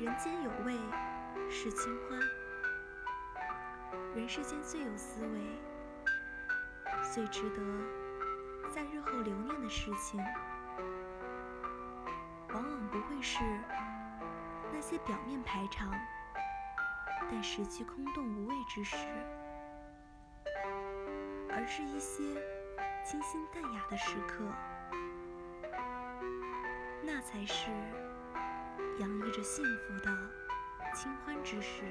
人间有味是清欢，人世间最有滋味、最值得在日后留念的事情，往往不会是那些表面排场，但实际空洞无味之事，而是一些清新淡雅的时刻，那才是洋溢着幸福的清欢之时。